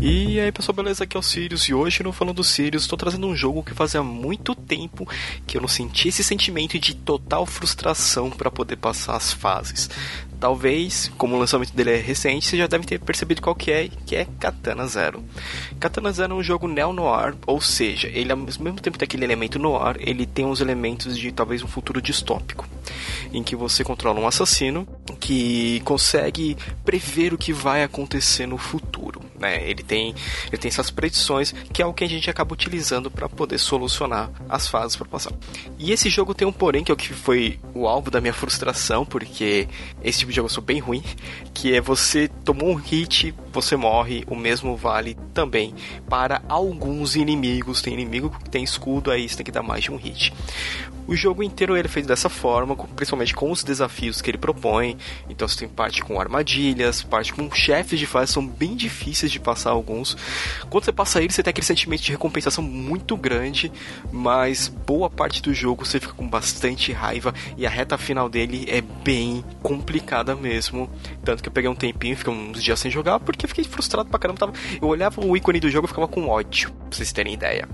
E aí pessoal, beleza? Aqui é o Sirius e hoje no Falando Sirius estou trazendo um jogo que fazia muito tempo que eu não sentia esse sentimento de total frustração para poder passar as fases. Talvez, como o lançamento dele é recente, você já deve ter percebido qual que é, que é Katana Zero. Katana Zero é um jogo neo-noir, ou seja, ele ao mesmo tempo tem aquele elemento noir, ele tem uns elementos de talvez um futuro distópico, em que você controla um assassino que consegue prever o que vai acontecer no futuro. Né? Ele, tem, ele tem essas predições que é o que a gente acaba utilizando para poder solucionar as fases para passar. E esse jogo tem um porém que é o que foi o alvo da minha frustração, porque esse tipo de jogo eu sou bem ruim, que é você tomou um hit, você morre, o mesmo vale também para alguns inimigos. Tem inimigo que tem escudo, aí você tem que dar mais de um hit. O jogo inteiro ele é feito dessa forma, principalmente com os desafios que ele propõe. Então você tem parte com armadilhas, parte com chefes de fase, são bem difíceis de passar alguns. Quando você passa ele, você tem aquele sentimento de recompensação muito grande, mas boa parte do jogo você fica com bastante raiva e a reta final dele é bem complicada mesmo. Tanto que eu peguei um tempinho, fiquei uns dias sem jogar, porque eu fiquei frustrado pra caramba. Eu olhava o ícone do jogo e ficava com ódio, pra vocês terem ideia.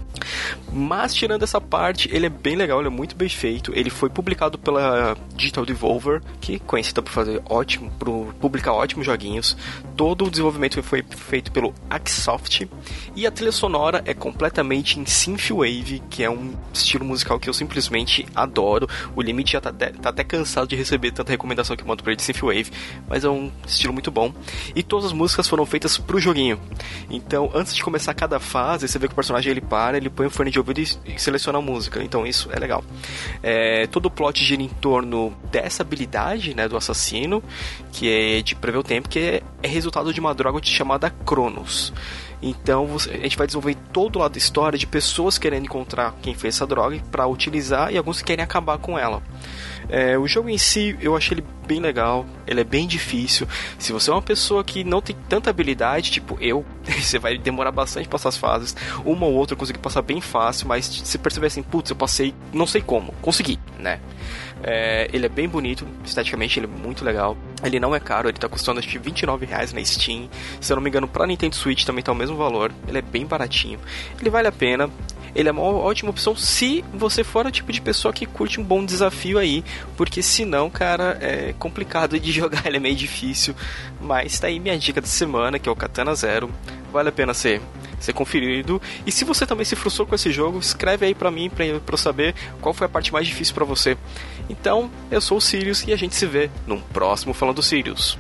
Mas tirando essa parte, ele é bem legal, ele é muito bem feito. Ele foi publicado pela Digital Devolver, que é conhecida por fazer ótimo, por publicar ótimos joguinhos. Todo o desenvolvimento foi feito pelo Axsoft e a trilha sonora é completamente em synthwave, que é um estilo musical que eu simplesmente adoro. O Limite já tá, tá até cansado de receber tanta recomendação que eu mando pra ele de synthwave, mas é um estilo muito bom. E todas as músicas foram feitas pro joguinho. Então, antes de começar cada fase, você vê que o personagem ele para, ele põe o fone de ouvido e seleciona a música. Então, isso é legal. É, todo o plot gira em torno dessa habilidade né, do assassino, que é de prever o tempo, que é, é resultado de uma droga chamada Cronos. Então a gente vai desenvolver todo o lado da história de pessoas querendo encontrar quem fez essa droga para utilizar e alguns querem acabar com ela. É, o jogo em si eu achei ele bem legal, ele é bem difícil. Se você é uma pessoa que não tem tanta habilidade, tipo eu, você vai demorar bastante para passar as fases. Uma ou outra eu consegui passar bem fácil, mas se perceber assim, putz, eu passei, não sei como, consegui, né? É, ele é bem bonito, esteticamente ele é muito legal. Ele não é caro, ele tá custando acho que 29 reais na Steam. Se eu não me engano, pra Nintendo Switch também tá o mesmo valor. Ele é bem baratinho. Ele vale a pena ele é uma ótima opção se você for o tipo de pessoa que curte um bom desafio aí, porque senão, cara, é complicado de jogar, ele é meio difícil. Mas tá aí minha dica da semana, que é o Katana Zero. Vale a pena ser, ser conferido. E se você também se frustrou com esse jogo, escreve aí pra mim pra eu saber qual foi a parte mais difícil para você. Então, eu sou o Sirius e a gente se vê num próximo Falando Sirius.